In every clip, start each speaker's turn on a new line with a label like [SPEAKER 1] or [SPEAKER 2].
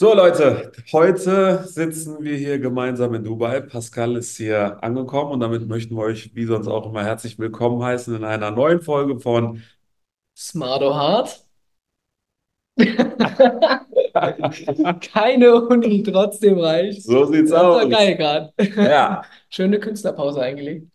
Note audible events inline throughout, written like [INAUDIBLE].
[SPEAKER 1] So, Leute, heute sitzen wir hier gemeinsam in Dubai. Pascal ist hier angekommen und damit möchten wir euch, wie sonst auch immer, herzlich willkommen heißen in einer neuen Folge von
[SPEAKER 2] Smarto Hart. [LAUGHS] Keine Uni, trotzdem reich.
[SPEAKER 1] So sieht's
[SPEAKER 2] Das
[SPEAKER 1] aus.
[SPEAKER 2] geil gerade.
[SPEAKER 1] Ja, [LAUGHS]
[SPEAKER 2] Schöne Künstlerpause eingelegt.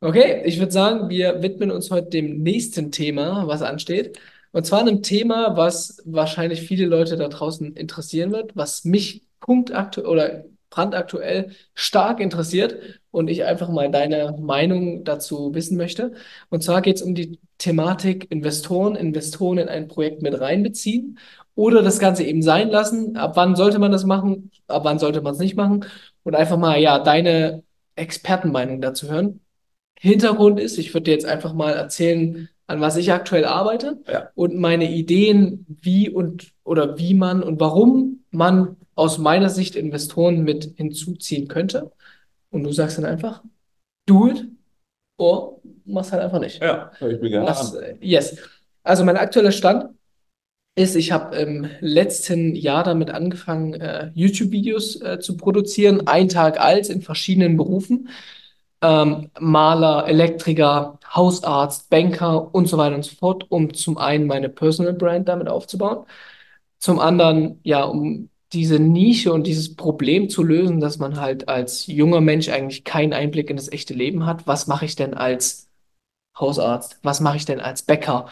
[SPEAKER 2] Okay, ich würde sagen, wir widmen uns heute dem nächsten Thema, was ansteht. Und zwar einem Thema, was wahrscheinlich viele Leute da draußen interessieren wird, was mich punktaktuell oder brandaktuell stark interessiert und ich einfach mal deine Meinung dazu wissen möchte. Und zwar geht es um die Thematik Investoren, Investoren in ein Projekt mit reinbeziehen oder das Ganze eben sein lassen. Ab wann sollte man das machen? Ab wann sollte man es nicht machen? Und einfach mal, ja, deine Expertenmeinung dazu hören. Hintergrund ist, ich würde dir jetzt einfach mal erzählen, an was ich aktuell arbeite
[SPEAKER 1] ja,
[SPEAKER 2] und meine Ideen, wie und oder wie man und warum man aus meiner Sicht Investoren mit hinzuziehen könnte. Und du sagst dann einfach, do it oder mach's halt einfach nicht.
[SPEAKER 1] ja, ich mir gerne
[SPEAKER 2] Das, äh, yes. Also mein aktueller Stand ist, ich habe im letzten Jahr damit angefangen, äh, YouTube-Videos äh, zu produzieren, ein Tag alt in verschiedenen Berufen. Ähm, Maler, Elektriker, Hausarzt, Banker und so weiter und so fort, um zum einen meine Personal Brand damit aufzubauen, zum anderen, ja, um diese Nische und dieses Problem zu lösen, dass man halt als junger Mensch eigentlich keinen Einblick in das echte Leben hat. Was mache ich denn als Hausarzt? Was mache ich denn als Bäcker?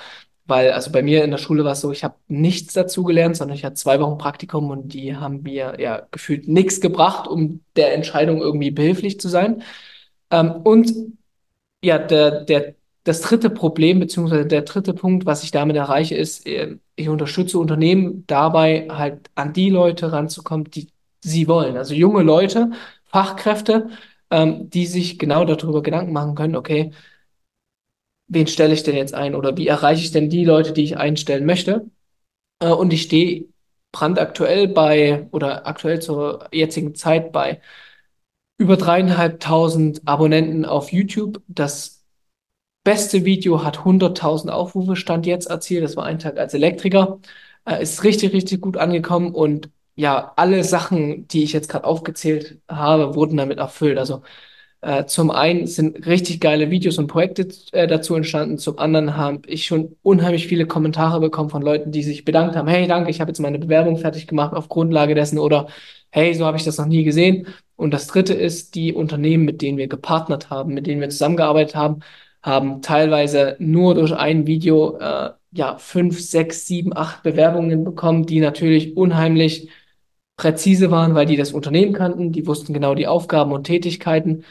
[SPEAKER 2] Weil, also bei mir in der Schule war es so, ich habe nichts dazu gelernt, sondern ich hatte zwei Wochen Praktikum und die haben mir ja gefühlt nichts gebracht, um der Entscheidung irgendwie behilflich zu sein. Ähm, und ja, der, der, das dritte Problem, beziehungsweise der dritte Punkt, was ich damit erreiche, ist, äh, ich unterstütze Unternehmen dabei, halt an die Leute ranzukommen, die sie wollen. Also junge Leute, Fachkräfte, ähm, die sich genau darüber Gedanken machen können, okay, wen stelle ich denn jetzt ein oder wie erreiche ich denn die Leute, die ich einstellen möchte? Äh, und ich stehe brandaktuell bei oder aktuell zur jetzigen Zeit bei über dreieinhalbtausend Abonnenten auf YouTube. Das beste Video hat 100.000 Aufrufe, Stand jetzt erzielt. Das war ein Tag als Elektriker. Äh, ist richtig, richtig gut angekommen und ja, alle Sachen, die ich jetzt gerade aufgezählt habe, wurden damit erfüllt. Also äh, zum einen sind richtig geile Videos und Projekte äh, dazu entstanden. Zum anderen habe ich schon unheimlich viele Kommentare bekommen von Leuten, die sich bedankt haben. Hey, danke, ich habe jetzt meine Bewerbung fertig gemacht auf Grundlage dessen oder hey, so habe ich das noch nie gesehen. Und das dritte ist, die Unternehmen, mit denen wir gepartnert haben, mit denen wir zusammengearbeitet haben, haben teilweise nur durch ein Video äh, ja fünf, sechs, sieben, acht Bewerbungen bekommen, die natürlich unheimlich präzise waren, weil die das Unternehmen kannten, die wussten genau die Aufgaben und Tätigkeiten,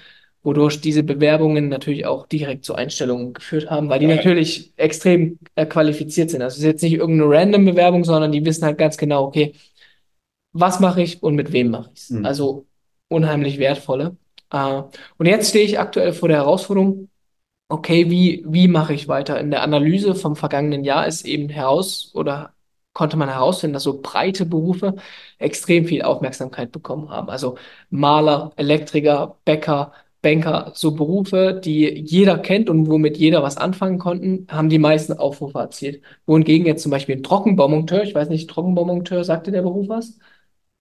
[SPEAKER 2] wodurch diese Bewerbungen natürlich auch direkt zu Einstellungen geführt haben, weil die
[SPEAKER 1] Ja,
[SPEAKER 2] natürlich extrem äh, qualifiziert sind. Also es ist jetzt nicht irgendeine random Bewerbung, sondern die wissen halt ganz genau, okay, was mache ich und mit wem mache ich es.
[SPEAKER 1] hm.
[SPEAKER 2] Also unheimlich wertvolle. Äh, und jetzt stehe ich aktuell vor der Herausforderung, okay, wie, wie mache ich weiter? In der Analyse vom vergangenen Jahr ist eben heraus oder konnte man herausfinden, dass so breite Berufe extrem viel Aufmerksamkeit bekommen haben. Also Maler, Elektriker, Bäcker, Banker, so Berufe, die jeder kennt und womit jeder was anfangen konnten, haben die meisten Aufrufe erzielt. Wohingegen jetzt zum Beispiel ein Trockenbaumonteur, ich weiß nicht, Trockenbaumonteur, sagte der Beruf was?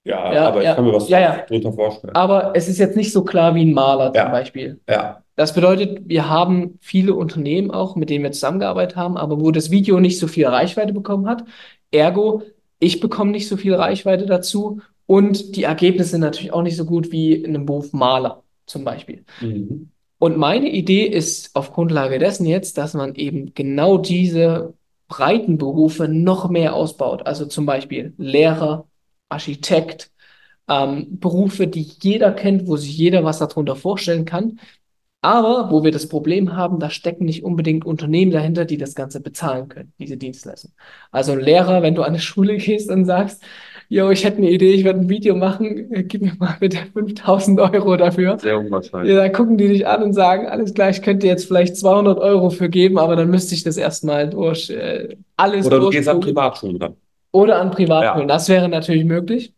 [SPEAKER 1] Ja,
[SPEAKER 2] Ja,
[SPEAKER 1] aber ich kann
[SPEAKER 2] ja,
[SPEAKER 1] mir was
[SPEAKER 2] ja, ja.
[SPEAKER 1] drunter vorstellen.
[SPEAKER 2] Aber es ist jetzt nicht so klar wie ein Maler zum
[SPEAKER 1] Ja,
[SPEAKER 2] Beispiel.
[SPEAKER 1] ja,
[SPEAKER 2] Das bedeutet, wir haben viele Unternehmen auch, mit denen wir zusammengearbeitet haben, aber wo das Video nicht so viel Reichweite bekommen hat. Ergo, ich bekomme nicht so viel Reichweite dazu und die Ergebnisse sind natürlich auch nicht so gut wie in einem Beruf Maler zum Beispiel.
[SPEAKER 1] mhm.
[SPEAKER 2] Und meine Idee ist auf Grundlage dessen jetzt, dass man eben genau diese breiten Berufe noch mehr ausbaut. Also zum Beispiel Lehrer, Architekt, ähm, Berufe, die jeder kennt, wo sich jeder was darunter vorstellen kann. Aber wo wir das Problem haben, da stecken nicht unbedingt Unternehmen dahinter, die das Ganze bezahlen können, diese Dienstleistung. Also Lehrer, wenn du an eine Schule gehst und sagst, yo, ich hätte eine Idee, ich werde ein Video machen, äh, gib mir mal bitte 5000 Euro dafür.
[SPEAKER 1] Sehr
[SPEAKER 2] Ja,
[SPEAKER 1] unwahrscheinlich.
[SPEAKER 2] dann gucken die dich an und sagen, alles klar, ich könnte jetzt vielleicht 200 Euro für geben, aber dann müsste ich das erstmal durch, äh, alles
[SPEAKER 1] Oder du gehst an Privatschulen ran.
[SPEAKER 2] oder an Privatschulen.
[SPEAKER 1] Ja,
[SPEAKER 2] Das wäre natürlich möglich.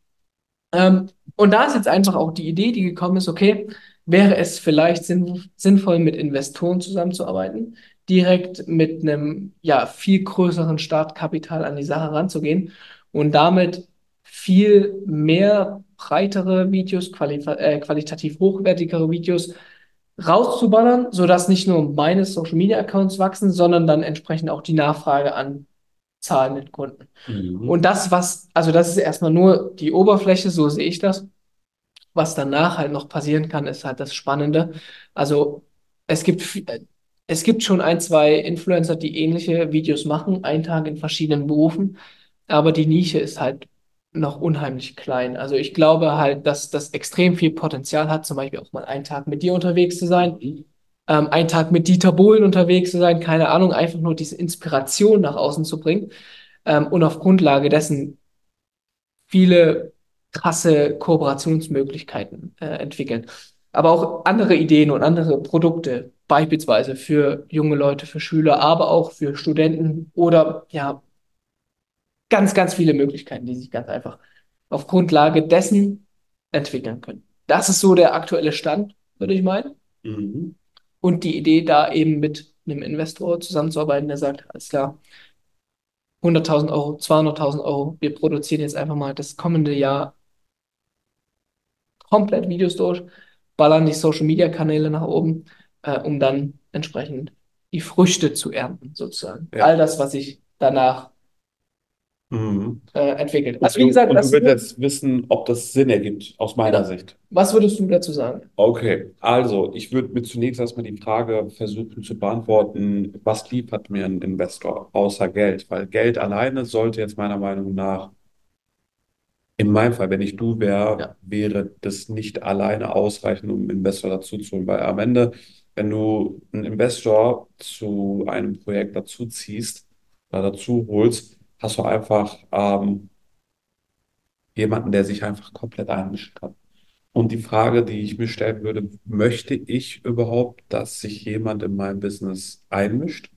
[SPEAKER 2] Ähm, und da ist jetzt einfach auch die Idee, die gekommen ist, okay, wäre es vielleicht sinn sinnvoll, mit Investoren zusammenzuarbeiten, direkt mit einem ja viel größeren Startkapital an die Sache ranzugehen und damit viel mehr breitere Videos, quali äh, qualitativ hochwertigere Videos rauszuballern, sodass nicht nur meine Social Media Accounts wachsen, sondern dann entsprechend auch die Nachfrage an zahlenden Kunden. Mhm. Und das, was, also das ist erstmal nur die Oberfläche, so sehe ich das. Was danach halt noch passieren kann, ist halt das Spannende. Also es gibt, es gibt schon ein, zwei Influencer, die ähnliche Videos machen, einen Tag in verschiedenen Berufen, aber die Nische ist halt noch unheimlich klein. Also ich glaube halt, dass das extrem viel Potenzial hat, zum Beispiel auch mal einen Tag mit dir unterwegs zu sein, mhm. ähm, einen Tag mit Dieter Bohlen unterwegs zu sein, keine Ahnung, einfach nur diese Inspiration nach außen zu bringen ähm, und auf Grundlage dessen viele krasse Kooperationsmöglichkeiten äh, entwickeln. Aber auch andere Ideen und andere Produkte, beispielsweise für junge Leute, für Schüler, aber auch für Studenten oder ja, ganz, ganz viele Möglichkeiten, die sich ganz einfach auf Grundlage dessen entwickeln können. Das ist so der aktuelle Stand, würde ich meinen. Mhm. Und die Idee, da eben mit einem Investor zusammenzuarbeiten, der sagt, alles klar, 100.000 Euro, 200.000 Euro, wir produzieren jetzt einfach mal das kommende Jahr komplett Videos durch, ballern die Social-Media-Kanäle nach oben, äh, um dann entsprechend die Früchte zu ernten, sozusagen. Ja. All das, was sich danach mhm. äh, entwickelt.
[SPEAKER 1] Also wie gesagt, und du willst jetzt wissen, ob das Sinn ergibt, aus meiner ja. Sicht.
[SPEAKER 2] Was würdest du dazu sagen?
[SPEAKER 1] Okay, also ich würde mir zunächst erstmal die Frage versuchen zu beantworten, was liefert mir ein Investor außer Geld? Weil Geld alleine sollte jetzt meiner Meinung nach in meinem Fall, wenn ich du wäre, ja. wäre das nicht alleine ausreichend, um einen Investor dazu zu holen, weil am Ende, wenn du einen Investor zu einem Projekt dazu ziehst oder dazu holst, hast du einfach ähm, jemanden, der sich einfach komplett einmischen kann. Und die Frage, die ich mir stellen würde, möchte ich überhaupt, dass sich jemand in mein Business einmischt?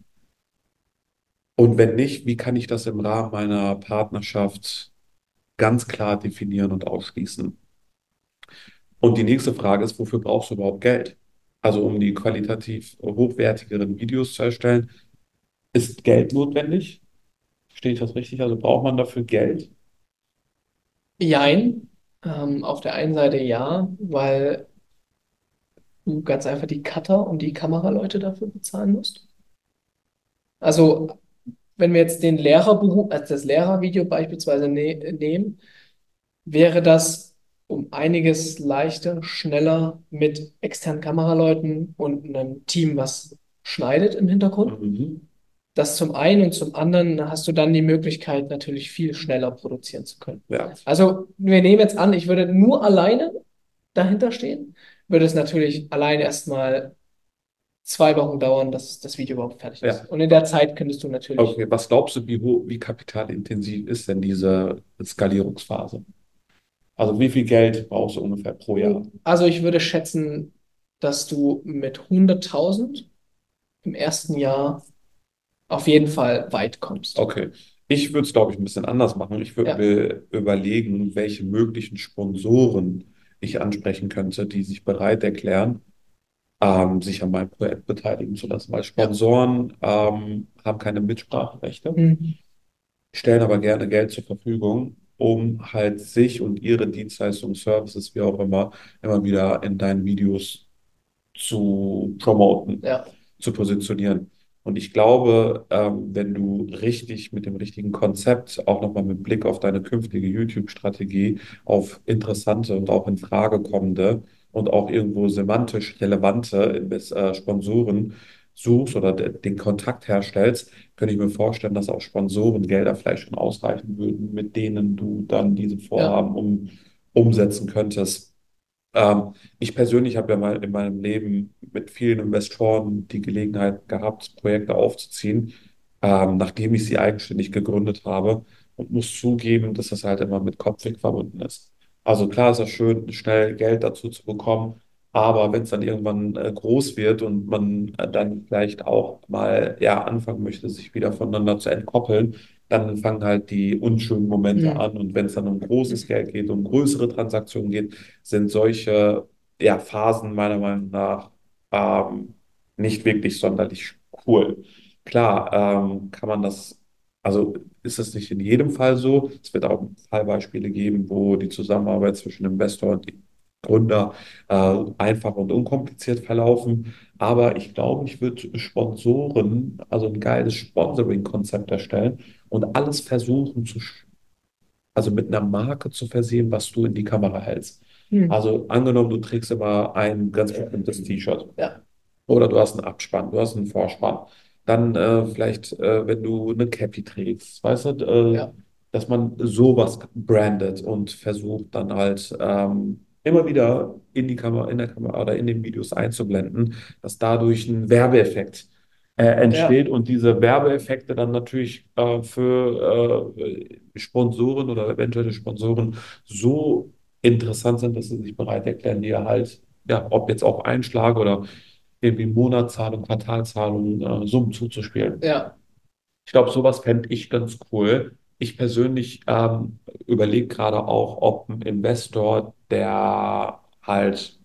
[SPEAKER 1] Und wenn nicht, wie kann ich das im Rahmen meiner Partnerschaft ganz klar definieren und ausschließen. Und die nächste Frage ist, wofür brauchst du überhaupt Geld? Also um die qualitativ hochwertigeren Videos zu erstellen, ist Geld notwendig? Verstehe ich das richtig? Also braucht man dafür Geld?
[SPEAKER 2] Jein. Ähm, auf der einen Seite ja, weil du ganz einfach die Cutter und die Kameraleute dafür bezahlen musst. Also wenn wir jetzt den Lehrerberuf, also das Lehrervideo beispielsweise ne nehmen, wäre das um einiges leichter, schneller mit externen Kameraleuten und einem Team, was schneidet im Hintergrund. Mhm. Das zum einen und zum anderen hast du dann die Möglichkeit, natürlich viel schneller produzieren zu können. Ja. Also wir nehmen jetzt an, ich würde nur alleine dahinter stehen, würde es natürlich allein erstmal zwei Wochen dauern, dass das Video überhaupt fertig ist. Ja. Und in der Zeit könntest du natürlich.
[SPEAKER 1] Okay, was glaubst du, wie, wie kapitalintensiv ist denn diese Skalierungsphase? Also wie viel Geld brauchst du ungefähr pro Jahr?
[SPEAKER 2] Also ich würde schätzen, dass du mit 100.000 im ersten Jahr auf jeden Fall weit kommst.
[SPEAKER 1] Okay. Ich würde es, glaube ich, ein bisschen anders machen. Ich würde ja. mir überlegen, welche möglichen Sponsoren ich ansprechen könnte, die sich bereit erklären, ähm, sich an meinem Projekt beteiligen zu lassen, weil Sponsoren ähm, haben keine Mitspracherechte, mhm. stellen aber gerne Geld zur Verfügung, um halt sich und ihre Dienstleistungen, Services, wie auch immer, immer wieder in deinen Videos zu promoten, ja. zu positionieren. Und ich glaube, ähm, wenn du richtig mit dem richtigen Konzept, auch nochmal mit Blick auf deine künftige YouTube-Strategie, auf interessante und auch in Frage kommende und auch irgendwo semantisch relevante äh, Sponsoren suchst oder den Kontakt herstellst, könnte ich mir vorstellen, dass auch Sponsorengelder vielleicht schon ausreichen würden, mit denen du dann diese Vorhaben ja. um, umsetzen könntest. Ähm, ich persönlich habe ja mal in meinem Leben mit vielen Investoren die Gelegenheit gehabt, Projekte aufzuziehen, ähm, nachdem ich sie eigenständig gegründet habe und muss zugeben, dass das halt immer mit Kopfweg verbunden ist. Also klar ist es schön, schnell Geld dazu zu bekommen, aber wenn es dann irgendwann äh, groß wird und man äh, dann vielleicht auch mal ja anfangen möchte, sich wieder voneinander zu entkoppeln, dann fangen halt die unschönen Momente mhm. an. Und wenn es dann um großes Geld geht, um größere Transaktionen geht, sind solche ja, Phasen meiner Meinung nach ähm, nicht wirklich sonderlich cool. Klar, ähm, kann man das, also ist das nicht in jedem Fall so. Es wird auch Fallbeispiele geben, wo die Zusammenarbeit zwischen Investor und Gründer äh, einfach und unkompliziert verlaufen. Aber ich glaube, ich würde Sponsoren, also ein geiles Sponsoring-Konzept erstellen und alles versuchen zu, also mit einer Marke zu versehen, was du in die Kamera hältst. Hm. Also angenommen, du trägst immer ein ganz bestimmtes T-Shirt.
[SPEAKER 2] Ja.
[SPEAKER 1] Oder du hast einen Abspann, du hast einen Vorspann. Dann äh, vielleicht, äh, wenn du eine Cappy trägst, weißt du, äh, ja. dass man sowas brandet und versucht dann halt ähm, immer wieder in die Kamera, in der Kamera oder in den Videos einzublenden, dass dadurch ein Werbeeffekt äh, entsteht ja. und diese Werbeeffekte dann natürlich äh, für äh, Sponsoren oder eventuelle Sponsoren so interessant sind, dass sie sich bereit erklären, dir halt, ja, ob jetzt auch Einschlag oder irgendwie Monatszahlung, Quartalzahlung, äh, Summen zuzuspielen.
[SPEAKER 2] Ja.
[SPEAKER 1] Ich glaube, sowas fände ich ganz cool. Ich persönlich ähm, überlege gerade auch, ob ein Investor, der halt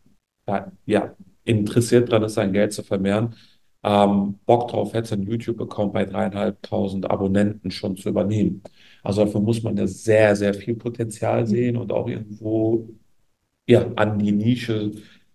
[SPEAKER 1] ja, interessiert daran ist, sein Geld zu vermehren, ähm, Bock drauf hätte, einen YouTube-Account bei dreieinhalbtausend Abonnenten schon zu übernehmen. Also dafür muss man ja sehr, sehr viel Potenzial sehen und auch irgendwo ja, an die Nische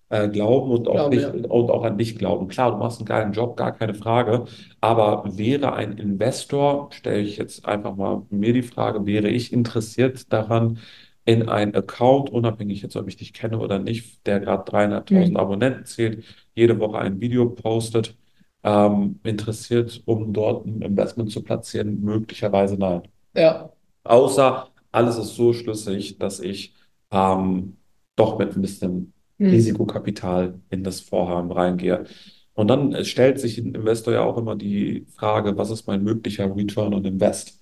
[SPEAKER 1] äh, glauben und auch, nicht, ja. und auch an dich glauben. Klar, du machst einen geilen Job, gar keine Frage. Aber wäre ein Investor, stelle ich jetzt einfach mal mir die Frage, wäre ich interessiert daran, in einen Account, unabhängig jetzt, ob ich dich kenne oder nicht, der gerade dreieinhalbtausend mhm. Abonnenten zählt, jede Woche ein Video postet, ähm, interessiert, um dort ein Investment zu platzieren? Möglicherweise nein.
[SPEAKER 2] Ja.
[SPEAKER 1] Außer alles ist so schlüssig, dass ich ähm, doch mit ein bisschen hm. Risikokapital in das Vorhaben reingehe. Und dann stellt sich ein Investor ja auch immer die Frage, was ist mein möglicher Return on Invest?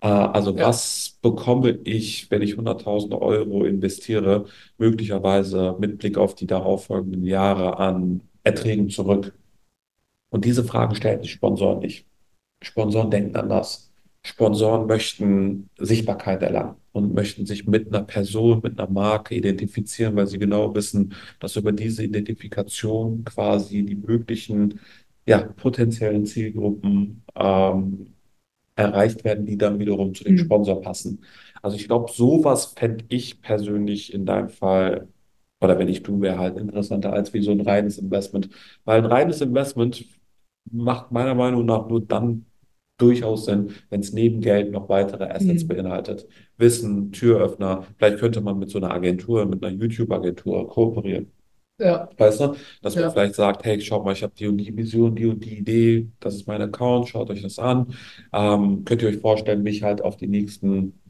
[SPEAKER 1] Äh, also ja. was bekomme ich, wenn ich 100.000 Euro investiere, möglicherweise mit Blick auf die darauffolgenden Jahre an Erträgen zurück? Und diese Fragen stellen die Sponsoren nicht. Sponsoren denken anders. Sponsoren möchten Sichtbarkeit erlangen und möchten sich mit einer Person, mit einer Marke identifizieren, weil sie genau wissen, dass über diese Identifikation quasi die möglichen ja, potenziellen Zielgruppen ähm, erreicht werden, die dann wiederum zu dem mhm. Sponsor passen. Also ich glaube, sowas fände ich persönlich in deinem Fall, oder wenn ich du, wäre halt interessanter als wie so ein reines Investment. Weil ein reines Investment macht meiner Meinung nach nur dann durchaus Sinn, wenn es neben Geld noch weitere Assets mhm. beinhaltet. Wissen, Türöffner, vielleicht könnte man mit so einer Agentur, mit einer YouTube-Agentur kooperieren.
[SPEAKER 2] Ja.
[SPEAKER 1] Weißt du? Dass man ja. vielleicht sagt, hey, schaut mal, ich habe die und die Vision, die und die Idee, das ist mein Account, schaut euch das an. Ähm, könnt ihr euch vorstellen, mich halt auf die nächsten,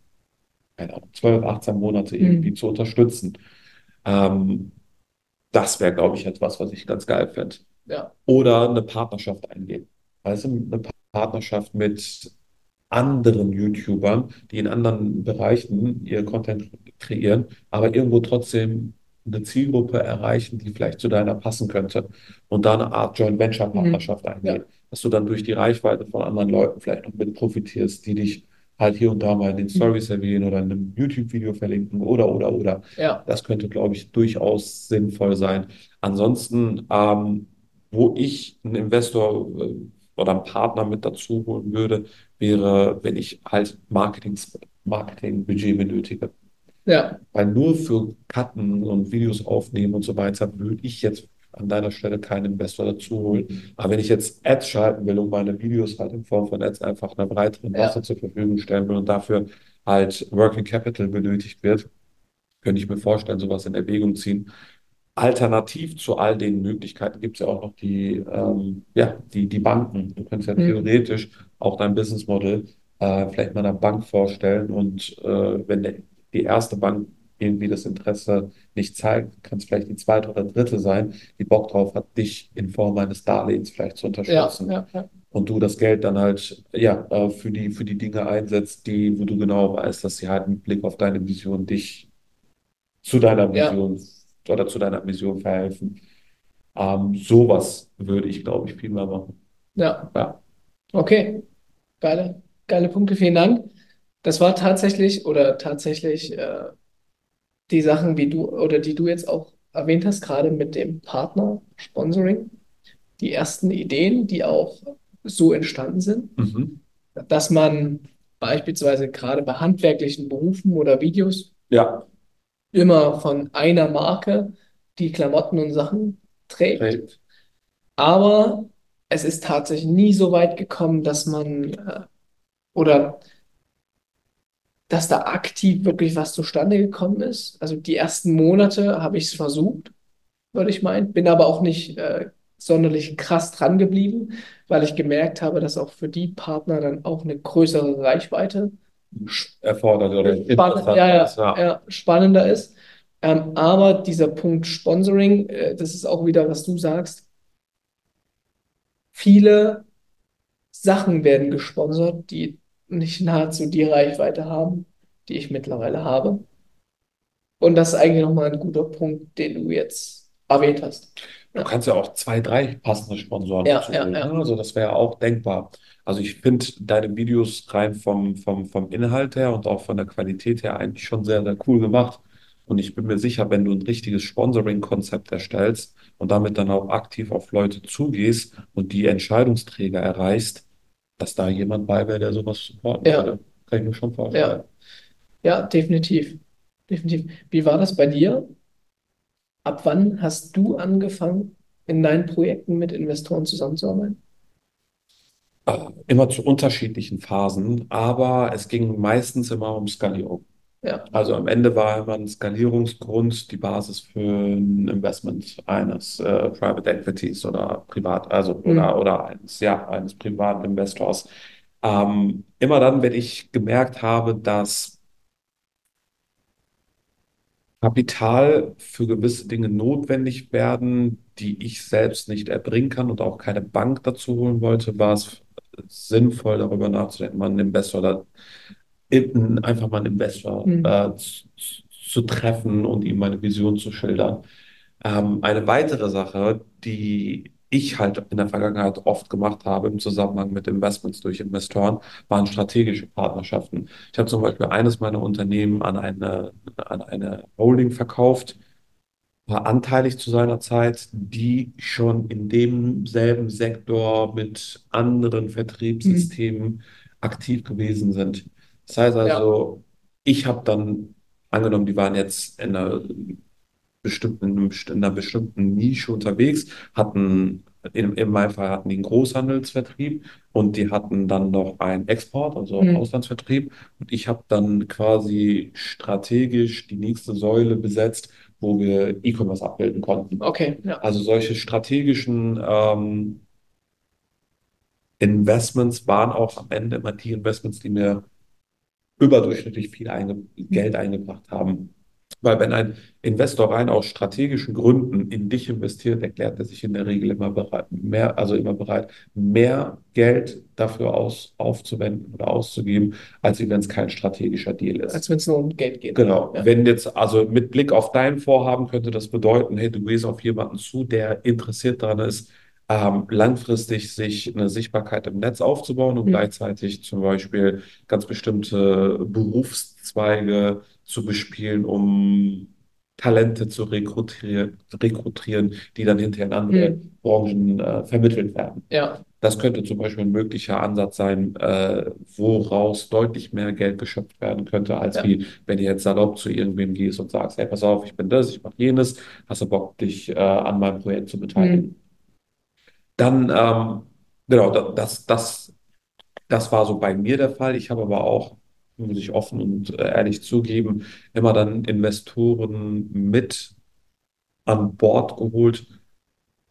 [SPEAKER 1] keine Ahnung, 12, 18 Monate mhm. irgendwie zu unterstützen. Ähm, das wäre, glaube ich, etwas, was ich ganz geil fände.
[SPEAKER 2] Ja.
[SPEAKER 1] Oder eine Partnerschaft eingehen. Weißt du, eine Partnerschaft mit anderen YouTubern, die in anderen Bereichen ihr Content kreieren, aber irgendwo trotzdem eine Zielgruppe erreichen, die vielleicht zu deiner passen könnte und da eine Art Joint Venture Partnerschaft mhm. eingehen, dass du dann durch die Reichweite von anderen Leuten vielleicht noch mit profitierst, die dich halt hier und da mal in den mhm. Stories erwähnen oder in einem YouTube-Video verlinken oder, oder, oder.
[SPEAKER 2] Ja.
[SPEAKER 1] Das könnte, glaube ich, durchaus sinnvoll sein. Ansonsten, ähm, wo ich einen Investor äh, oder einen Partner mit dazu holen würde, wäre, wenn ich halt Marketing, Marketingbudget benötige.
[SPEAKER 2] Ja.
[SPEAKER 1] Weil nur für Cutten und Videos aufnehmen und so weiter würde ich jetzt an deiner Stelle keinen Investor dazu holen. Aber wenn ich jetzt Ads schalten will und meine Videos halt in Form von Ads einfach einer breiteren Masse ja. zur Verfügung stellen will und dafür halt Working Capital benötigt wird, könnte ich mir vorstellen, sowas in Erwägung ziehen. Alternativ zu all den Möglichkeiten gibt es ja auch noch die, ähm, ja, die, die Banken. Du könntest ja mhm. theoretisch auch dein Business Model äh, vielleicht mal einer Bank vorstellen und äh, wenn der, die erste Bank irgendwie das Interesse nicht zeigt, kann es vielleicht die zweite oder dritte sein, die Bock drauf hat, dich in Form eines Darlehens vielleicht zu unterstützen.
[SPEAKER 2] Ja, ja, ja.
[SPEAKER 1] Und du das Geld dann halt ja äh, für die, für die Dinge einsetzt, die, wo du genau weißt, dass sie halt mit Blick auf deine Vision dich zu deiner Vision oder zu deiner Mission verhelfen. Ähm, sowas würde ich, glaube ich, viel mehr machen.
[SPEAKER 2] Ja. ja. Okay. Geile, geile Punkte. Vielen Dank. Das war tatsächlich oder tatsächlich äh, die Sachen, wie du oder die du jetzt auch erwähnt hast, gerade mit dem Partner Sponsoring, die ersten Ideen, die auch so entstanden sind, mhm. dass man beispielsweise gerade bei handwerklichen Berufen oder Videos
[SPEAKER 1] Ja,
[SPEAKER 2] immer von einer Marke, die Klamotten und Sachen trägt.
[SPEAKER 1] trägt.
[SPEAKER 2] Aber es ist tatsächlich nie so weit gekommen, dass man äh, oder dass da aktiv wirklich was zustande gekommen ist. Also die ersten Monate habe ich es versucht, würde ich meinen, bin aber auch nicht äh, sonderlich krass dran geblieben, weil ich gemerkt habe, dass auch für die Partner dann auch eine größere Reichweite
[SPEAKER 1] Erfordert oder
[SPEAKER 2] Spann ja,
[SPEAKER 1] ist,
[SPEAKER 2] ja.
[SPEAKER 1] ja,
[SPEAKER 2] spannender ist. Ähm, aber dieser Punkt Sponsoring, äh, das ist auch wieder, was du sagst. Viele Sachen werden gesponsert, die nicht nahezu die Reichweite haben, die ich mittlerweile habe. Und das ist eigentlich nochmal ein guter Punkt, den du jetzt erwähnt hast.
[SPEAKER 1] Du kannst ja auch zwei, drei passende Sponsoren
[SPEAKER 2] ja,
[SPEAKER 1] dazu
[SPEAKER 2] ja,
[SPEAKER 1] holen.
[SPEAKER 2] ja.
[SPEAKER 1] ne? Also das wäre auch denkbar. Also ich finde deine Videos rein vom, vom, vom Inhalt her und auch von der Qualität her eigentlich schon sehr, sehr cool gemacht. Und ich bin mir sicher, wenn du ein richtiges Sponsoring-Konzept erstellst und damit dann auch aktiv auf Leute zugehst und die Entscheidungsträger erreichst, dass da jemand bei wäre, der sowas supporten
[SPEAKER 2] Ja,
[SPEAKER 1] würde. Kann ich mir schon vorstellen.
[SPEAKER 2] ja, ja, definitiv. Definitiv. Wie war das bei dir? Ab wann hast du angefangen, in deinen Projekten mit Investoren zusammenzuarbeiten?
[SPEAKER 1] Äh, Immer zu unterschiedlichen Phasen, aber es ging meistens immer um Skalierung.
[SPEAKER 2] Ja.
[SPEAKER 1] Also am Ende war immer ein Skalierungsgrund die Basis für ein Investment eines äh, Private Equities oder Privat, also oder,
[SPEAKER 2] Hm.
[SPEAKER 1] oder eines, ja, eines privaten Investors. Ähm, immer dann, wenn ich gemerkt habe, dass Kapital für gewisse Dinge notwendig werden, die ich selbst nicht erbringen kann und auch keine Bank dazu holen wollte, war es sinnvoll, darüber nachzudenken, mal einen Investor da, in, einfach mal einen Investor
[SPEAKER 2] Hm.
[SPEAKER 1] äh, zu, zu treffen und ihm meine Vision zu schildern. Ähm, eine weitere Sache, die ich halt in der Vergangenheit oft gemacht habe im Zusammenhang mit Investments durch Investoren, waren strategische Partnerschaften. Ich habe zum Beispiel eines meiner Unternehmen an eine, an eine Holding verkauft, war anteilig zu seiner Zeit, die schon in demselben Sektor mit anderen. Vertriebssystemen aktiv gewesen sind. Das heißt
[SPEAKER 2] Ja.
[SPEAKER 1] also, ich habe dann angenommen, die waren jetzt in einer bestimmten, in einer bestimmten Nische unterwegs, hatten, in, in meinem Fall hatten die einen Großhandelsvertrieb und die hatten dann noch einen Export, also
[SPEAKER 2] Hm.
[SPEAKER 1] Auslandsvertrieb. Und ich habe dann quasi strategisch die nächste Säule besetzt, wo wir E-Commerce abbilden konnten.
[SPEAKER 2] Okay, ja.
[SPEAKER 1] Also solche strategischen ähm, Investments waren auch am Ende immer die Investments, die mir überdurchschnittlich viel einge Geld eingebracht haben. Weil wenn ein Investor rein aus strategischen Gründen in dich investiert, erklärt er sich in der Regel immer bereit, mehr, also immer bereit, mehr Geld dafür aus, aufzuwenden oder auszugeben, als wenn es kein strategischer Deal ist.
[SPEAKER 2] Als wenn es nur um Geld geht.
[SPEAKER 1] Genau.
[SPEAKER 2] Ja.
[SPEAKER 1] Wenn jetzt, also mit Blick auf dein Vorhaben könnte das bedeuten, hey, du gehst auf jemanden zu, der interessiert daran ist, ähm, langfristig sich eine Sichtbarkeit im Netz aufzubauen und
[SPEAKER 2] Hm.
[SPEAKER 1] gleichzeitig zum Beispiel ganz bestimmte Berufszweige zu bespielen, um Talente zu rekrutieren, rekrutieren, die dann hinterher in andere
[SPEAKER 2] Hm.
[SPEAKER 1] Branchen äh, vermittelt werden.
[SPEAKER 2] Ja,
[SPEAKER 1] Das könnte zum Beispiel ein möglicher Ansatz sein, äh, woraus deutlich mehr Geld geschöpft werden könnte, als
[SPEAKER 2] ja.
[SPEAKER 1] wie wenn du jetzt salopp zu irgendwem gehst und sagst, hey, pass auf, ich bin das, ich mache jenes, hast du Bock, dich äh, an meinem Projekt zu beteiligen?
[SPEAKER 2] Hm.
[SPEAKER 1] Dann, ähm, genau, da- das, das, das war so bei mir der Fall. Ich habe aber auch, muss ich offen und äh, ehrlich zugeben, immer dann Investoren mit an Bord geholt,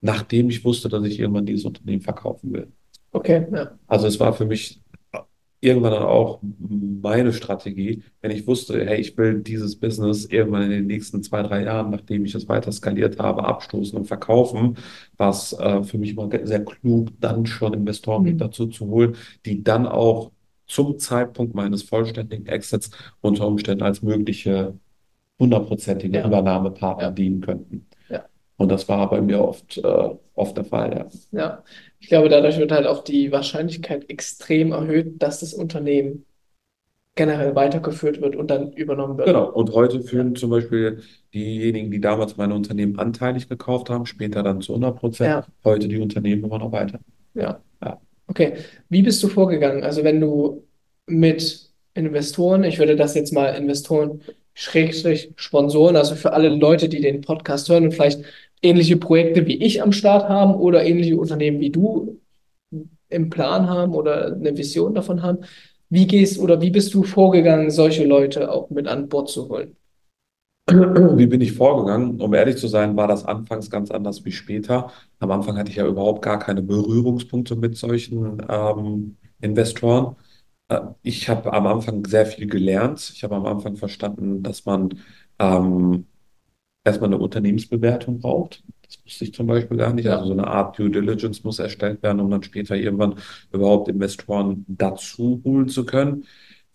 [SPEAKER 1] nachdem ich wusste, dass ich irgendwann dieses Unternehmen verkaufen will.
[SPEAKER 2] Okay, ja.
[SPEAKER 1] Also es war für mich irgendwann dann auch meine Strategie, wenn ich wusste, hey, ich will dieses Business irgendwann in den nächsten zwei, drei Jahren, nachdem ich es weiter skaliert habe, abstoßen und verkaufen, war es äh, für mich mal sehr klug, dann schon Investoren mit
[SPEAKER 2] Hm.
[SPEAKER 1] dazu zu holen, die dann auch zum Zeitpunkt meines vollständigen Exits unter Umständen als mögliche hundertprozentige
[SPEAKER 2] Ja,
[SPEAKER 1] Übernahmepartner
[SPEAKER 2] ja,
[SPEAKER 1] dienen könnten.
[SPEAKER 2] ja,
[SPEAKER 1] Und das war bei mir oft, äh, oft der Fall, ja.
[SPEAKER 2] ja. Ich glaube, dadurch wird halt auch die Wahrscheinlichkeit extrem erhöht, dass das Unternehmen generell weitergeführt wird und dann übernommen wird.
[SPEAKER 1] Genau. Und heute
[SPEAKER 2] Ja,
[SPEAKER 1] führen zum Beispiel diejenigen, die damals meine Unternehmen anteilig gekauft haben, später dann zu 100 Prozent,
[SPEAKER 2] ja,
[SPEAKER 1] heute die Unternehmen immer noch weiter.
[SPEAKER 2] ja. Okay. Wie bist du vorgegangen? Also wenn du mit Investoren, ich würde das jetzt mal Investoren Schrägstrich Sponsoren, also für alle Leute, die den Podcast hören und vielleicht ähnliche Projekte wie ich am Start haben oder ähnliche Unternehmen wie du im Plan haben oder eine Vision davon haben. Wie gehst oder wie bist du vorgegangen, solche Leute auch mit an Bord zu holen?
[SPEAKER 1] Wie bin ich vorgegangen? Um ehrlich zu sein, war das anfangs ganz anders wie später. Am Anfang hatte ich ja überhaupt gar keine Berührungspunkte mit solchen ähm, Investoren. Äh, Ich habe am Anfang sehr viel gelernt. Ich habe am Anfang verstanden, dass man ähm, erstmal eine Unternehmensbewertung braucht. Das wusste ich zum Beispiel gar nicht. Also so eine Art Due Diligence muss erstellt werden, um dann später irgendwann überhaupt Investoren dazu holen zu können.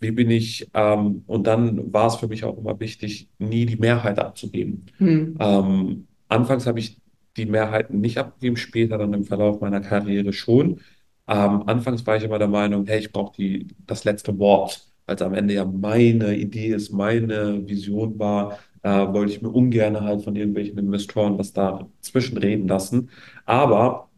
[SPEAKER 1] Wie bin ich, ähm, und dann war es für mich auch immer wichtig, nie die Mehrheit abzugeben.
[SPEAKER 2] hm.
[SPEAKER 1] Ähm, anfangs habe ich die Mehrheiten nicht abgegeben, später dann im Verlauf meiner Karriere schon. Ähm, anfangs war ich immer der Meinung, hey, ich brauche die, das letzte Wort, weil es am Ende ja meine Idee ist, meine Vision war, äh, wollte ich mir ungern halt von irgendwelchen Investoren was da zwischenreden lassen. Aber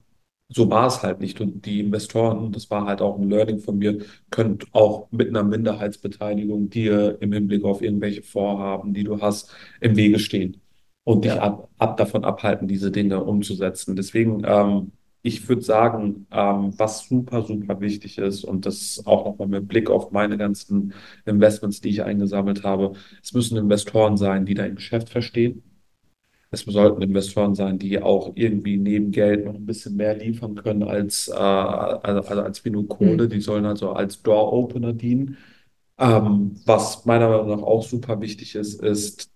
[SPEAKER 1] so war es halt nicht. Und die Investoren, und das war halt auch ein Learning von mir, können auch mit einer Minderheitsbeteiligung dir im Hinblick auf irgendwelche Vorhaben, die du hast, im Wege stehen und dich
[SPEAKER 2] Ja,
[SPEAKER 1] ab, ab davon abhalten, diese Dinge umzusetzen. Deswegen, ähm, ich würde sagen, ähm, was super, super wichtig ist, und das auch nochmal mit Blick auf meine ganzen Investments, die ich eingesammelt habe, es müssen Investoren sein, die dein Geschäft verstehen es sollten Investoren sein, die auch irgendwie neben Geld noch ein bisschen mehr liefern können als, äh, also, also als wie nur Kohle.
[SPEAKER 2] hm.
[SPEAKER 1] Die sollen also als Door-Opener dienen. Ähm, was meiner Meinung nach auch super wichtig ist, ist,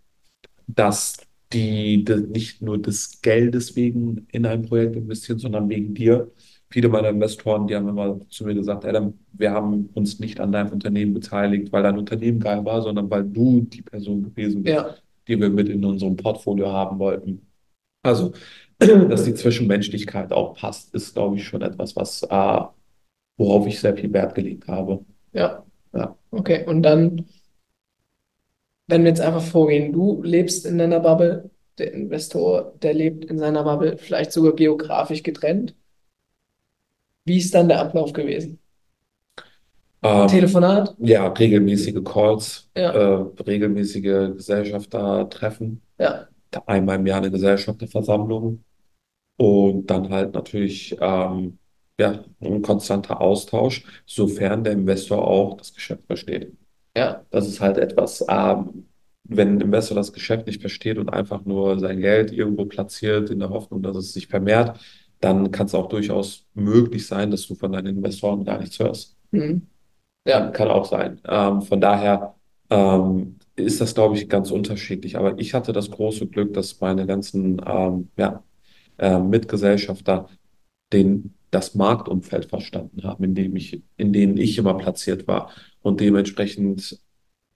[SPEAKER 1] dass die, die nicht nur des Geldes wegen in ein Projekt investieren, sondern wegen dir. Viele meiner Investoren, die haben immer zu mir gesagt, Adam, wir haben uns nicht an deinem Unternehmen beteiligt, weil dein Unternehmen geil war, sondern weil du die Person gewesen bist,
[SPEAKER 2] Ja,
[SPEAKER 1] die wir mit in unserem Portfolio haben wollten. Also, [CLEARS THROAT] dass die Zwischenmenschlichkeit auch passt, ist, glaube ich, schon etwas, was, äh, worauf ich sehr viel Wert gelegt habe.
[SPEAKER 2] ja,
[SPEAKER 1] Ja.
[SPEAKER 2] okay. Und dann, wenn wir jetzt einfach vorgehen, du lebst in deiner Bubble, der Investor, der lebt in seiner Bubble, vielleicht sogar geografisch getrennt. Wie ist dann der Ablauf gewesen?
[SPEAKER 1] Ähm,
[SPEAKER 2] Telefonat?
[SPEAKER 1] ja, regelmäßige Calls, äh,
[SPEAKER 2] Ja,
[SPEAKER 1] regelmäßige Gesellschaftertreffen,
[SPEAKER 2] ja,
[SPEAKER 1] einmal im Jahr eine Gesellschafterversammlung und dann halt natürlich ähm, ja, ein konstanter Austausch, sofern der Investor auch das Geschäft versteht.
[SPEAKER 2] ja,
[SPEAKER 1] Das ist halt etwas, ähm, wenn ein Investor das Geschäft nicht versteht und einfach nur sein Geld irgendwo platziert in der Hoffnung, dass es sich vermehrt, dann kann es auch durchaus möglich sein, dass du von deinen Investoren gar nichts hörst.
[SPEAKER 2] hm.
[SPEAKER 1] Kann,
[SPEAKER 2] Ja,
[SPEAKER 1] kann auch sein. Ähm, von daher ähm, ist das, glaube ich, ganz unterschiedlich. Aber ich hatte das große Glück, dass meine ganzen ähm, ja, äh, Mitgesellschafter den, das Marktumfeld verstanden haben, in dem ich, in denen ich immer platziert war und dementsprechend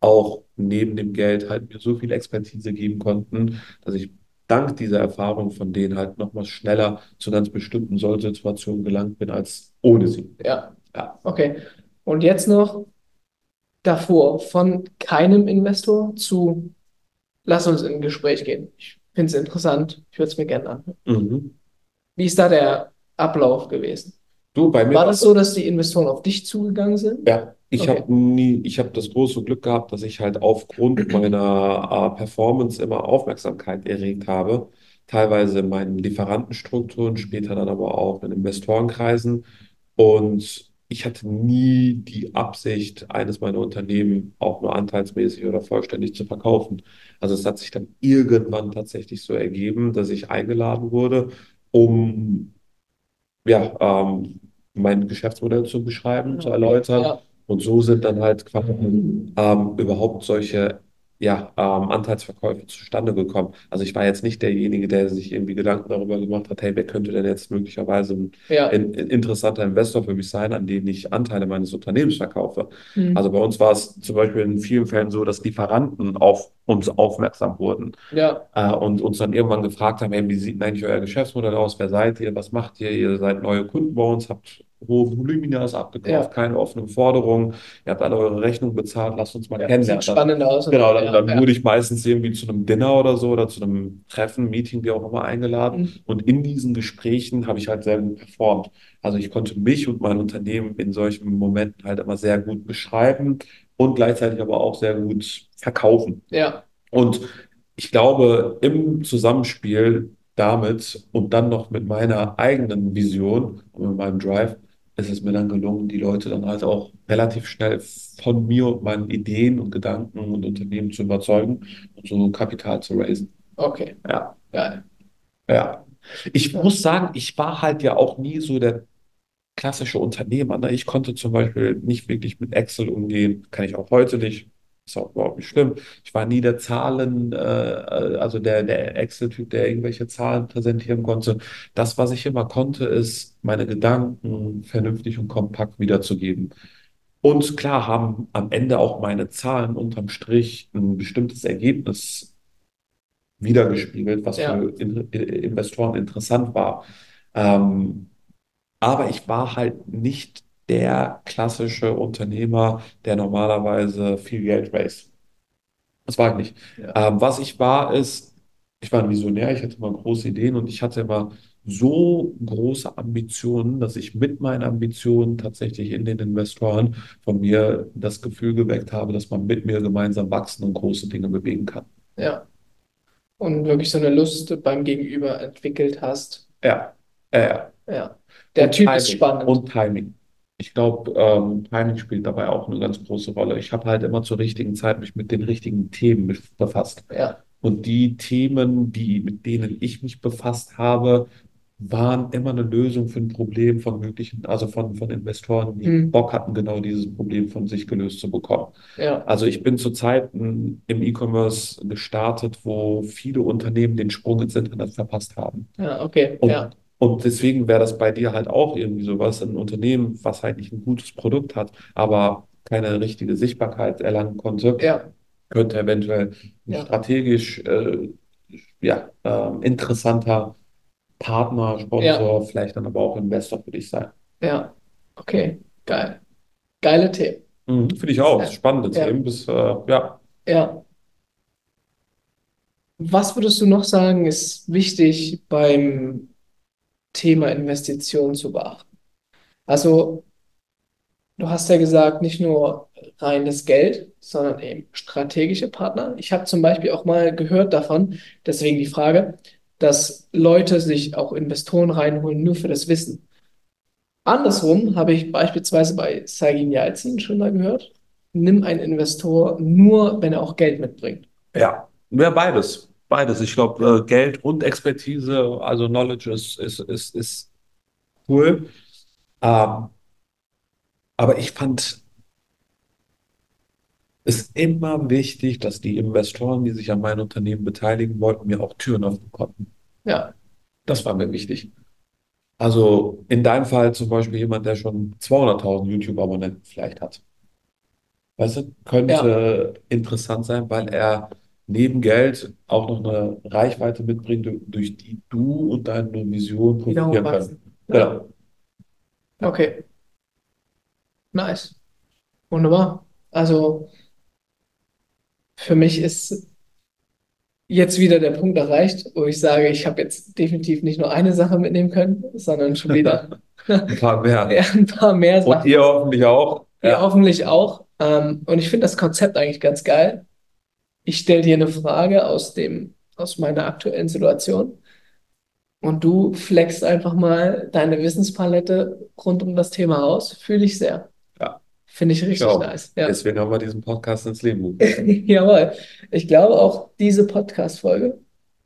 [SPEAKER 1] auch neben dem Geld halt mir so viel Expertise geben konnten, dass ich dank dieser Erfahrung von denen halt nochmal schneller zu ganz bestimmten Sollsituationen gelangt bin als ohne sie.
[SPEAKER 2] ja,
[SPEAKER 1] Ja.
[SPEAKER 2] okay. Und jetzt noch davor, von keinem Investor zu, lass uns in ein Gespräch gehen. Ich finde es interessant, ich würde es mir gerne anhören.
[SPEAKER 1] Mhm.
[SPEAKER 2] Wie ist da der Ablauf gewesen?
[SPEAKER 1] Du, bei mir
[SPEAKER 2] War das so, dass die Investoren auf dich zugegangen sind?
[SPEAKER 1] Ja, ich
[SPEAKER 2] Okay.
[SPEAKER 1] habe nie, ich habe das große Glück gehabt, dass ich halt aufgrund [CLEARS THROAT] meiner äh, Performance immer Aufmerksamkeit erregt habe. Teilweise in meinen Lieferantenstrukturen, später dann aber auch in Investorenkreisen. Und ich hatte nie die Absicht, eines meiner Unternehmen auch nur anteilsmäßig oder vollständig zu verkaufen. Also es hat sich dann irgendwann tatsächlich so ergeben, dass ich eingeladen wurde, um ja, ähm, mein Geschäftsmodell zu beschreiben, zu
[SPEAKER 2] Ah,
[SPEAKER 1] erläutern.
[SPEAKER 2] ja,
[SPEAKER 1] Und so sind dann halt quasi ähm, überhaupt solche ja, ähm, Anteilsverkäufe zustande gekommen. Also ich war jetzt nicht derjenige, der sich irgendwie Gedanken darüber gemacht hat, hey, wer könnte denn jetzt möglicherweise ein,
[SPEAKER 2] ja,
[SPEAKER 1] ein, ein interessanter Investor für mich sein, an den ich Anteile meines Unternehmens verkaufe.
[SPEAKER 2] hm,
[SPEAKER 1] Also bei uns war es zum Beispiel in vielen Fällen so, dass Lieferanten auf uns aufmerksam wurden
[SPEAKER 2] ja,
[SPEAKER 1] äh, und uns dann irgendwann gefragt haben, hey, wie sieht denn eigentlich euer Geschäftsmodell aus? Wer seid ihr? Was macht ihr? Ihr seid neue Kunden bei uns, habt hohe Volumina abgekauft,
[SPEAKER 2] ja,
[SPEAKER 1] keine offenen Forderungen, ihr habt alle eure Rechnungen bezahlt, lasst uns mal
[SPEAKER 2] ja.
[SPEAKER 1] kennenlernen.
[SPEAKER 2] Sieht
[SPEAKER 1] Dann,
[SPEAKER 2] spannend aus.
[SPEAKER 1] Genau, dann, dann
[SPEAKER 2] ja.
[SPEAKER 1] wurde ich meistens irgendwie zu einem Dinner oder so oder zu einem Treffen, Meeting, wie auch immer, eingeladen.
[SPEAKER 2] Hm,
[SPEAKER 1] Und in diesen Gesprächen habe ich halt sehr gut performt. Also ich konnte mich und mein Unternehmen in solchen Momenten halt immer sehr gut beschreiben, und gleichzeitig aber auch sehr gut verkaufen.
[SPEAKER 2] Ja.
[SPEAKER 1] Und ich glaube, im Zusammenspiel damit und dann noch mit meiner eigenen Vision und mit meinem Drive ist es mir dann gelungen, die Leute dann halt auch relativ schnell von mir und meinen Ideen und Gedanken und Unternehmen zu überzeugen und so Kapital zu raisen.
[SPEAKER 2] Okay.
[SPEAKER 1] Ja.
[SPEAKER 2] Geil.
[SPEAKER 1] Ja. Ich muss sagen, ich war halt ja auch nie so der klassische Unternehmer. Ne? Ich konnte zum Beispiel nicht wirklich mit Excel umgehen, kann ich auch heute nicht. Ist auch überhaupt nicht schlimm. Ich war nie der Zahlen, äh, also der, der Excel-Typ, der irgendwelche Zahlen präsentieren konnte. Das, was ich immer konnte, ist, meine Gedanken vernünftig und kompakt wiederzugeben. Und klar haben am Ende auch meine Zahlen unterm Strich ein bestimmtes Ergebnis wiedergespiegelt, was
[SPEAKER 2] Ja.
[SPEAKER 1] für In Investoren interessant war. Ähm, aber ich war halt nicht der klassische Unternehmer, der normalerweise viel Geld raised. Das war ich nicht.
[SPEAKER 2] Ja.
[SPEAKER 1] Ähm, was ich war, ist, ich war ein Visionär, ich hatte immer große Ideen und ich hatte immer so große Ambitionen, dass ich mit meinen Ambitionen tatsächlich in den Investoren von mir das Gefühl geweckt habe, dass man mit mir gemeinsam wachsen und große Dinge bewegen kann.
[SPEAKER 2] Ja. Und wirklich so eine Lust beim Gegenüber entwickelt hast.
[SPEAKER 1] Ja, äh,
[SPEAKER 2] Ja. Der
[SPEAKER 1] und
[SPEAKER 2] Typ ist
[SPEAKER 1] Timing
[SPEAKER 2] spannend.
[SPEAKER 1] und Timing. Ich glaube, ähm, Timing spielt dabei auch eine ganz große Rolle. Ich habe halt immer zur richtigen Zeit mich mit den richtigen Themen bef- befasst.
[SPEAKER 2] Ja.
[SPEAKER 1] Und die Themen, die, mit denen ich mich befasst habe, waren immer eine Lösung für ein Problem von möglichen, also von, von Investoren, die
[SPEAKER 2] Hm.
[SPEAKER 1] Bock hatten, genau dieses Problem von sich gelöst zu bekommen.
[SPEAKER 2] Ja.
[SPEAKER 1] Also ich bin zurzeit m, im E-Commerce gestartet, wo viele Unternehmen den Sprung ins Internet verpasst haben.
[SPEAKER 2] Ja, okay.
[SPEAKER 1] Und,
[SPEAKER 2] Ja.
[SPEAKER 1] Und deswegen wäre das bei dir halt auch irgendwie sowas, ein Unternehmen, was halt nicht ein gutes Produkt hat, aber keine richtige Sichtbarkeit erlangen konnte,
[SPEAKER 2] Ja.
[SPEAKER 1] könnte eventuell ein
[SPEAKER 2] Ja.
[SPEAKER 1] strategisch äh, ja, ähm, interessanter Partner,
[SPEAKER 2] Ja.
[SPEAKER 1] Sponsor, vielleicht dann aber auch Investor für dich sein.
[SPEAKER 2] Ja. Okay. Geil. Geile Themen.
[SPEAKER 1] Mhm, finde ich auch.
[SPEAKER 2] Ja.
[SPEAKER 1] Spannende
[SPEAKER 2] Ja.
[SPEAKER 1] Themen. Bis, äh, ja.
[SPEAKER 2] Ja. Was würdest du noch sagen, ist wichtig beim Thema Investitionen zu beachten? Also, du hast ja gesagt, nicht nur reines Geld, sondern eben strategische Partner. Ich habe zum Beispiel auch mal gehört davon, deswegen die Frage, dass Leute sich auch Investoren reinholen, nur für das Wissen. Andersrum habe ich beispielsweise bei Saigin Yalcin schon mal gehört, nimm einen Investor nur, wenn er auch Geld mitbringt.
[SPEAKER 1] Ja, ja, beides. Beides. Ich glaube, äh, Geld und Expertise, also Knowledge ist, ist, ist, ist cool. Ähm, aber ich fand es immer wichtig, dass die Investoren, die sich an meinem Unternehmen beteiligen wollten, mir auch Türen öffnen konnten.
[SPEAKER 2] Ja,
[SPEAKER 1] Das war mir wichtig. Also in deinem Fall zum Beispiel jemand, der schon 200.000 YouTube-Abonnenten vielleicht hat. Weißt du,
[SPEAKER 2] ja,
[SPEAKER 1] könnte interessant sein, weil er neben Geld auch noch eine Reichweite mitbringt, du- durch die du und deine Vision profitieren.
[SPEAKER 2] Ja,
[SPEAKER 1] Genau. Ja.
[SPEAKER 2] okay, nice. Wunderbar. Also für mich ist jetzt wieder der Punkt erreicht, wo ich sage, ich habe jetzt definitiv nicht nur eine Sache mitnehmen können, sondern schon [LAUGHS] wieder
[SPEAKER 1] Ein paar mehr. [LAUGHS]
[SPEAKER 2] ja, ein paar mehr
[SPEAKER 1] Und
[SPEAKER 2] Sachen.
[SPEAKER 1] ihr hoffentlich auch.
[SPEAKER 2] Ihr
[SPEAKER 1] Ja.
[SPEAKER 2] hoffentlich auch. Ähm, und ich finde das Konzept eigentlich ganz geil. Ich stelle dir eine Frage aus dem, aus meiner aktuellen Situation und du flexst einfach mal deine Wissenspalette rund um das Thema aus. Fühle ich sehr.
[SPEAKER 1] Ja,
[SPEAKER 2] Finde ich
[SPEAKER 1] ich
[SPEAKER 2] richtig
[SPEAKER 1] auch.
[SPEAKER 2] nice. Ja.
[SPEAKER 1] Deswegen haben wir diesen Podcast ins Leben gerufen. [LAUGHS]
[SPEAKER 2] Jawohl. Ich glaube auch, diese Podcast-Folge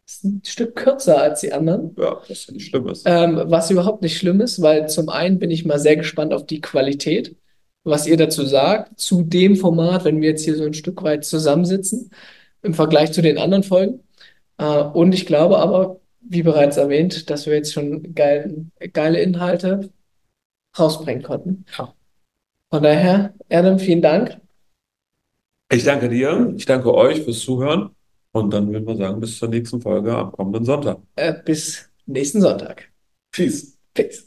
[SPEAKER 2] ist ein Stück kürzer als die anderen.
[SPEAKER 1] Ja, was ja nicht schlimm ist.
[SPEAKER 2] Ähm, was überhaupt nicht schlimm ist, weil zum einen bin ich mal sehr gespannt auf die Qualität, was ihr dazu sagt, zu dem Format, wenn wir jetzt hier so ein Stück weit zusammensitzen, im Vergleich zu den anderen Folgen. Äh, und ich glaube aber, wie bereits erwähnt, dass wir jetzt schon geil, geile Inhalte rausbringen konnten.
[SPEAKER 1] Ja.
[SPEAKER 2] Von daher, Adam, vielen Dank.
[SPEAKER 1] Ich danke dir. Ich danke euch fürs Zuhören. Und dann würden wir sagen, bis zur nächsten Folge am kommenden Sonntag.
[SPEAKER 2] Äh, bis nächsten Sonntag.
[SPEAKER 1] Peace.
[SPEAKER 2] Peace.